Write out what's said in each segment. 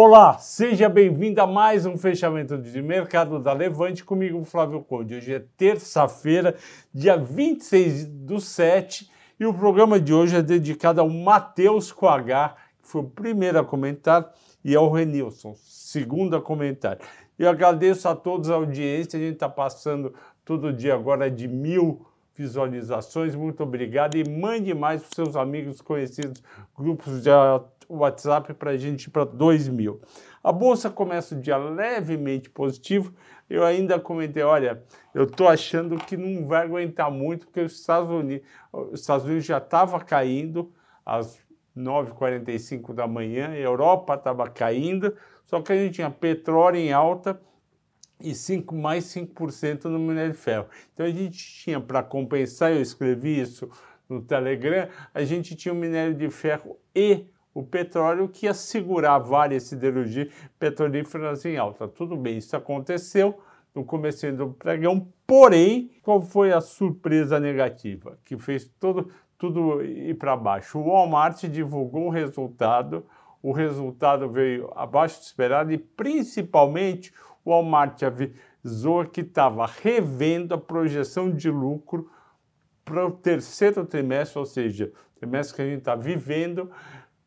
Olá, seja bem-vindo a mais um fechamento de mercado da Levante comigo, Flávio Conde. Hoje é terça-feira, dia 26 do 7, e o programa de hoje é dedicado ao Matheus com H, que foi o primeiro a comentar, e ao Renilson, segundo a comentar. Eu agradeço a todos a audiência, a gente está passando todo dia agora de mil visualizações, muito obrigado e mande mais para seus amigos conhecidos, grupos de WhatsApp para a gente ir para 2 mil. A bolsa começa o dia levemente positivo. Eu ainda comentei, olha, eu estou achando que não vai aguentar muito, porque os Estados Unidos, os Estados Unidos já estava caindo às 9h45 da manhã, a Europa estava caindo, só que a gente tinha petróleo em alta e 5, mais 5% no minério de ferro. Então a gente tinha, para compensar, eu escrevi isso no Telegram, a gente tinha o minério de ferro e o petróleo que ia segurar várias siderurgias petrolíferas em alta. Tudo bem, isso aconteceu no começo do pregão, porém, qual foi a surpresa negativa que fez todo, tudo ir para baixo? O Walmart divulgou o resultado, o resultado veio abaixo do esperado e, principalmente, o Walmart avisou que estava revendo a projeção de lucro para o terceiro trimestre, ou seja, trimestre que a gente está vivendo,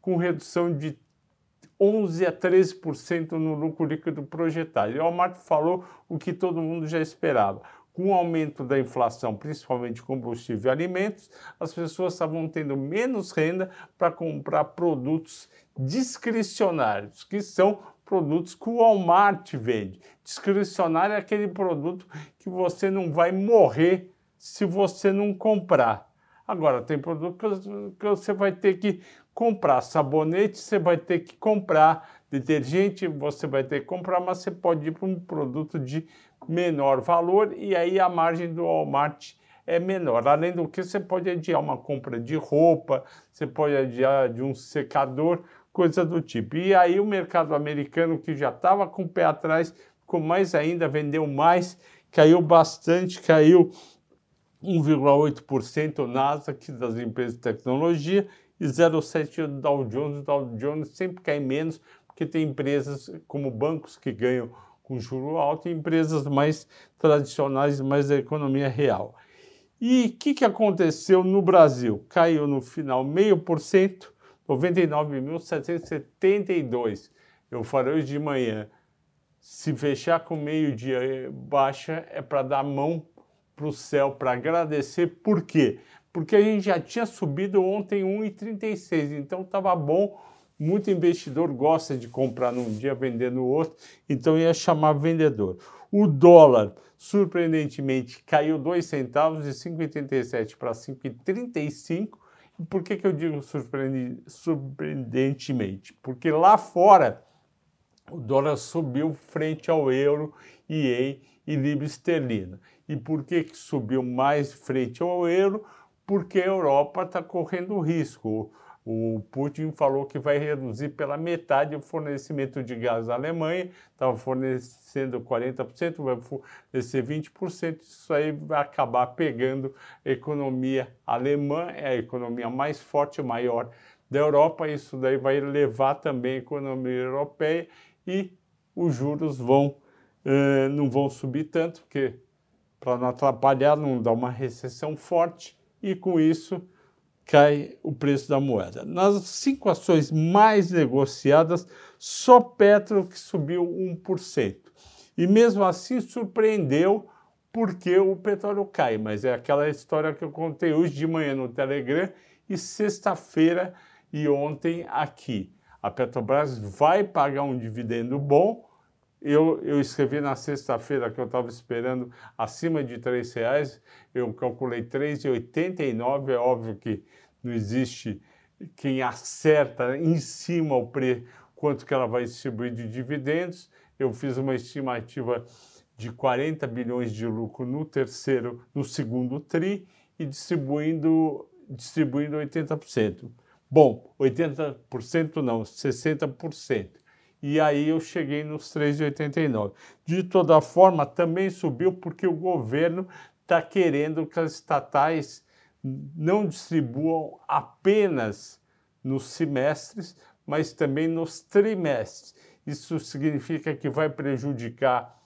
com redução de 11 a 13% no lucro líquido projetado. E o Walmart falou o que todo mundo já esperava. Com o aumento da inflação, principalmente combustível e alimentos, as pessoas estavam tendo menos renda para comprar produtos discricionários, que são produtos que o Walmart vende. Discricionário é aquele produto que você não vai morrer se você não comprar. Agora, tem produto que você vai ter que comprar sabonete, você vai ter que comprar detergente, você vai ter que comprar, mas você pode ir para um produto de menor valor e aí a margem do Walmart é menor. Além do que, você pode adiar uma compra de roupa, você pode adiar de um secador, coisa do tipo. E aí o mercado americano, que já estava com o pé atrás, ficou mais ainda, vendeu mais, caiu bastante, caiu 1,8% o Nasdaq das empresas de tecnologia e 0,7% do Dow Jones. O Dow Jones sempre cai menos, porque tem empresas como bancos que ganham com juro alto e empresas mais tradicionais, mais da economia real. E o que, que aconteceu no Brasil? Caiu no final meio por cento, 99.772. Eu falei hoje de manhã, se fechar com meio dia baixa é para dar mão para o céu, para agradecer. Por quê? Porque a gente já tinha subido ontem 1,36, então estava bom. Muito investidor gosta de comprar num dia, vender no outro, então ia chamar vendedor. O dólar, surpreendentemente, caiu 2 centavos de 5,87 para 5,35. E por que, que eu digo surpreendentemente? Porque lá fora o dólar subiu frente ao euro, IEI e libra esterlina. E por que, que subiu mais frente ao euro? Porque a Europa está correndo risco. O Putin falou que vai reduzir pela metade o fornecimento de gás à Alemanha, estava fornecendo 40%, vai fornecer 20%. Isso aí vai acabar pegando a economia alemã, é a economia mais forte, maior da Europa. Isso daí vai levar também a economia europeia e os juros vão, uh, não vão subir tanto, porque para não atrapalhar, não dar uma recessão forte e com isso cai o preço da moeda. Nas cinco ações mais negociadas, só Petro que subiu 1%. E mesmo assim surpreendeu porque o petróleo cai, mas é aquela história que eu contei hoje de manhã no Telegram e sexta-feira e ontem aqui. A Petrobras vai pagar um dividendo bom, eu, eu escrevi na sexta-feira que eu estava esperando acima de R$ reais, eu calculei R$ 3,89. É óbvio que não existe quem acerta em cima o preço, quanto que ela vai distribuir de dividendos. Eu fiz uma estimativa de 40 bilhões de lucro no terceiro, no segundo tri e distribuindo, distribuindo 80%. Bom, 80% não, 60% e aí eu cheguei nos 3,89. De toda forma, também subiu porque o governo está querendo que as estatais não distribuam apenas nos semestres, mas também nos trimestres. Isso significa que vai prejudicar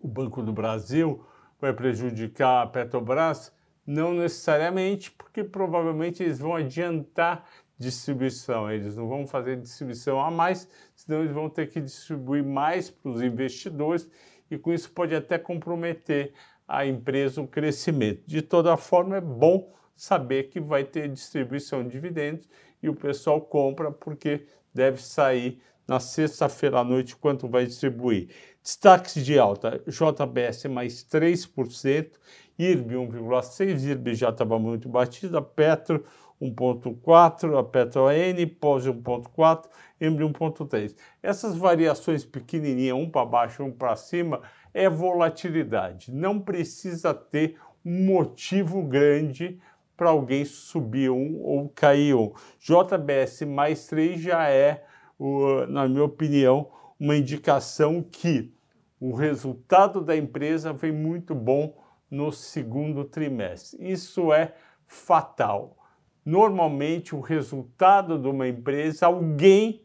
o Banco do Brasil, vai prejudicar a Petrobras? Não necessariamente, porque provavelmente eles vão adiantar distribuição, eles não vão fazer distribuição a mais, senão eles vão ter que distribuir mais para os investidores e com isso pode até comprometer a empresa o crescimento. De toda forma, é bom saber que vai ter distribuição de dividendos e o pessoal compra porque deve sair na sexta-feira à noite quanto vai distribuir. Destaques de alta, JBS mais 3%, IRB 1,6%, IRB já estava muito batida, Petro 1,4%, a Petro AN, POS 1,4%, EMBRE 1,3%. Essas variações pequenininhas, um para baixo, um para cima, é volatilidade. Não precisa ter um motivo grande para alguém subir um ou cair um. JBS mais 3 já é, na minha opinião, uma indicação que o resultado da empresa vem muito bom no segundo trimestre. Isso é fatal. Normalmente, o resultado de uma empresa, alguém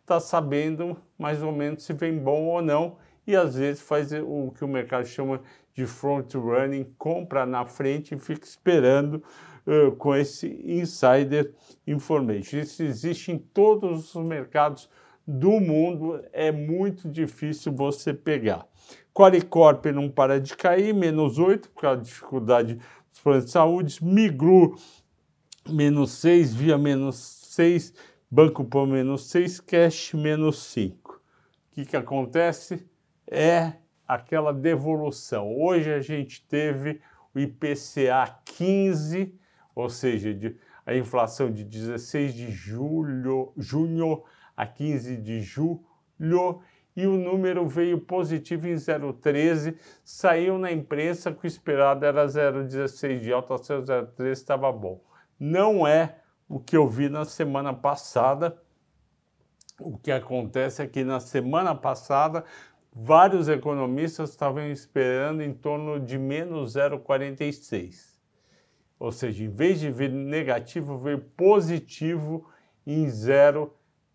está sabendo mais ou menos se vem bom ou não, e às vezes faz o que o mercado chama de front running, compra na frente e fica esperando uh, com esse insider information. Isso existe em todos os mercados do mundo é muito difícil você pegar. Qualicorp não para de cair, menos 8, por causa da dificuldade dos planos de saúde. Migru, menos 6, Via, menos 6, Banco Pão, menos 6, Cash, menos 5. O que, que acontece? É aquela devolução. Hoje a gente teve o IPCA 15, ou seja, de, a inflação de 16 de julho, junho a 15 de julho e o número veio positivo em 0,13, saiu na imprensa que o esperado era 0,16 de alta, 0,13 estava bom. Não é o que eu vi na semana passada. O que acontece é que na semana passada vários economistas estavam esperando em torno de menos 0,46. Ou seja, em vez de vir negativo, veio positivo em 0,13.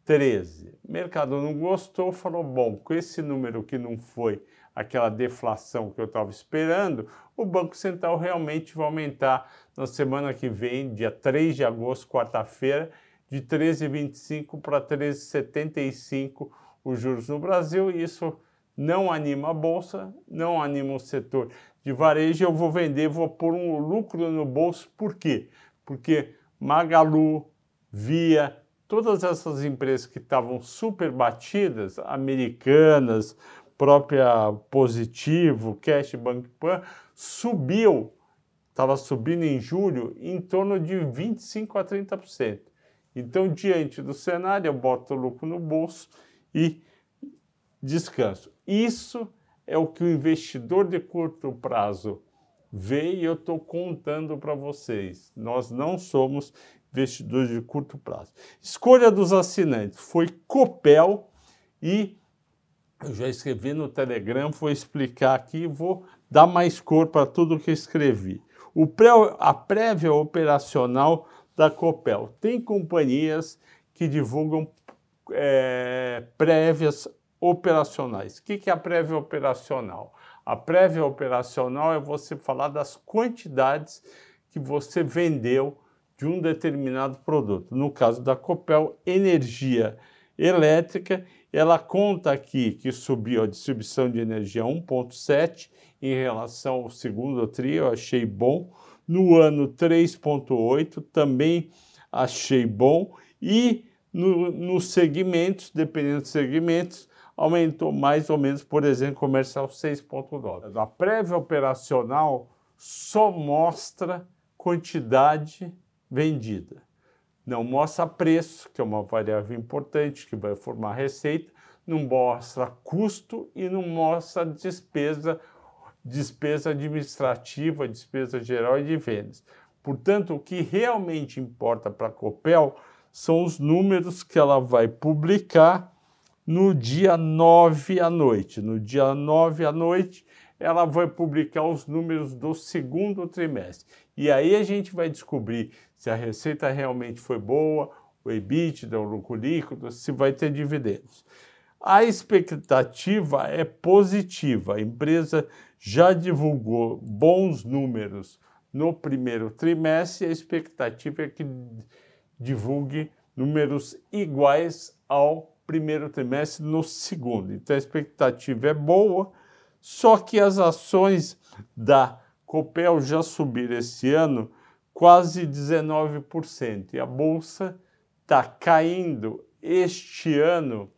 13. O mercado não gostou, falou: bom, com esse número que não foi aquela deflação que eu estava esperando, o Banco Central realmente vai aumentar na semana que vem, dia 3 de agosto, quarta-feira, de 13,25 para 13,75 os juros no Brasil. Isso não anima a bolsa, não anima o setor de varejo. Eu vou vender, vou pôr um lucro no bolso. Por quê? Porque Magalu, Via, todas essas empresas que estavam super batidas, americanas, própria Positivo, Cash Bank Pan, subiu, estava subindo em julho em torno de 25 a 30%. Então, diante do cenário, eu boto o lucro no bolso e descanso. Isso é o que o investidor de curto prazo vê e eu estou contando para vocês. Nós não somos investidores de curto prazo. Escolha dos assinantes foi Copel e eu já escrevi no Telegram, vou explicar aqui, vou dar mais cor para tudo que escrevi. O pré, a prévia operacional da Copel. Tem companhias que divulgam é, prévias operacionais. O que, é a prévia operacional? A prévia operacional é você falar das quantidades que você vendeu de um determinado produto. No caso da Copel, energia elétrica, ela conta aqui que subiu a distribuição de energia 1,7 em relação ao segundo tri, eu achei bom. No ano 3,8 também achei bom. E nos no segmentos, dependendo dos segmentos, aumentou mais ou menos, por exemplo, comercial 6,9. A prévia operacional só mostra quantidade vendida. Não mostra preço, que é uma variável importante que vai formar receita, não mostra custo e não mostra despesa, despesa administrativa, despesa geral e de vendas. Portanto, o que realmente importa para a Copel são os números que ela vai publicar no dia 9 à noite. No dia 9 à noite, ela vai publicar os números do segundo trimestre. E aí a gente vai descobrir se a receita realmente foi boa, o EBITDA, o lucro líquido, se vai ter dividendos. A expectativa é positiva. A empresa já divulgou bons números no primeiro trimestre a expectativa é que divulgue números iguais ao primeiro trimestre no segundo. Então a expectativa é boa, só que as ações da Copel já subiram esse ano quase 19% e a bolsa está caindo este ano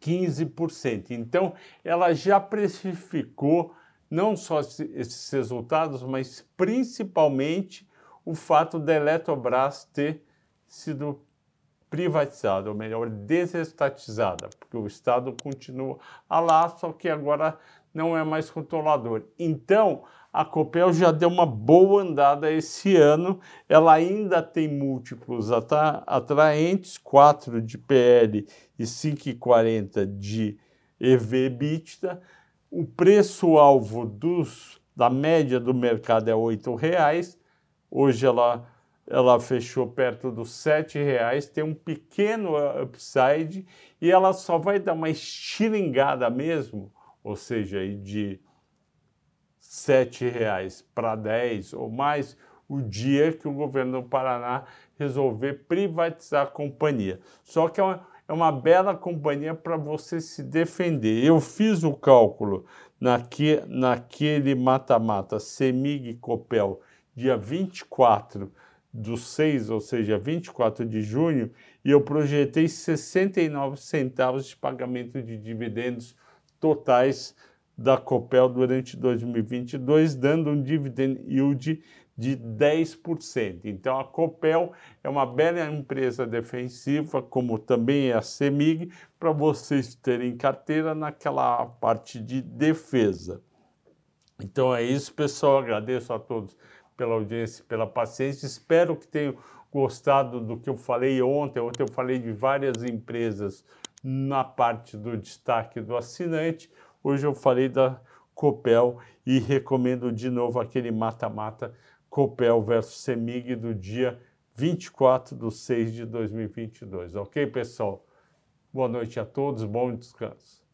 15%. Então, ela já precificou não só esses resultados, mas principalmente o fato da Eletrobras ter sido privatizada, ou melhor, desestatizada, porque o Estado continua lá, só que agora não é mais controlador. Então, a Copel já deu uma boa andada esse ano, ela ainda tem múltiplos atraentes, 4 de PL e 5,40 de EV/EBITDA. O preço-alvo da média do mercado é R$ reais. Hoje ela ela fechou perto dos R$ reais, tem um pequeno upside e ela só vai dar uma estilingada mesmo, ou seja, de R$ reais para 10 ou mais, o dia que o governo do Paraná resolver privatizar a companhia. Só que é uma, é uma bela companhia para você se defender. Eu fiz o cálculo naque, naquele mata-mata Semig Copel, dia 24 do 6, ou seja, 24 de junho, e eu projetei 69 centavos de pagamento de dividendos totais da Copel durante 2022, dando um dividend yield de 10%. Então a Copel é uma bela empresa defensiva, como também é a Semig, para vocês terem carteira naquela parte de defesa. Então é isso, pessoal. Agradeço a todos pela audiência, pela paciência. Espero que tenham gostado do que eu falei ontem. Ontem eu falei de várias empresas na parte do destaque do assinante. Hoje eu falei da Copel e recomendo de novo aquele mata-mata Copel versus Semig do dia 24 de 6 de 2022. Ok, pessoal? Boa noite a todos, bom descanso.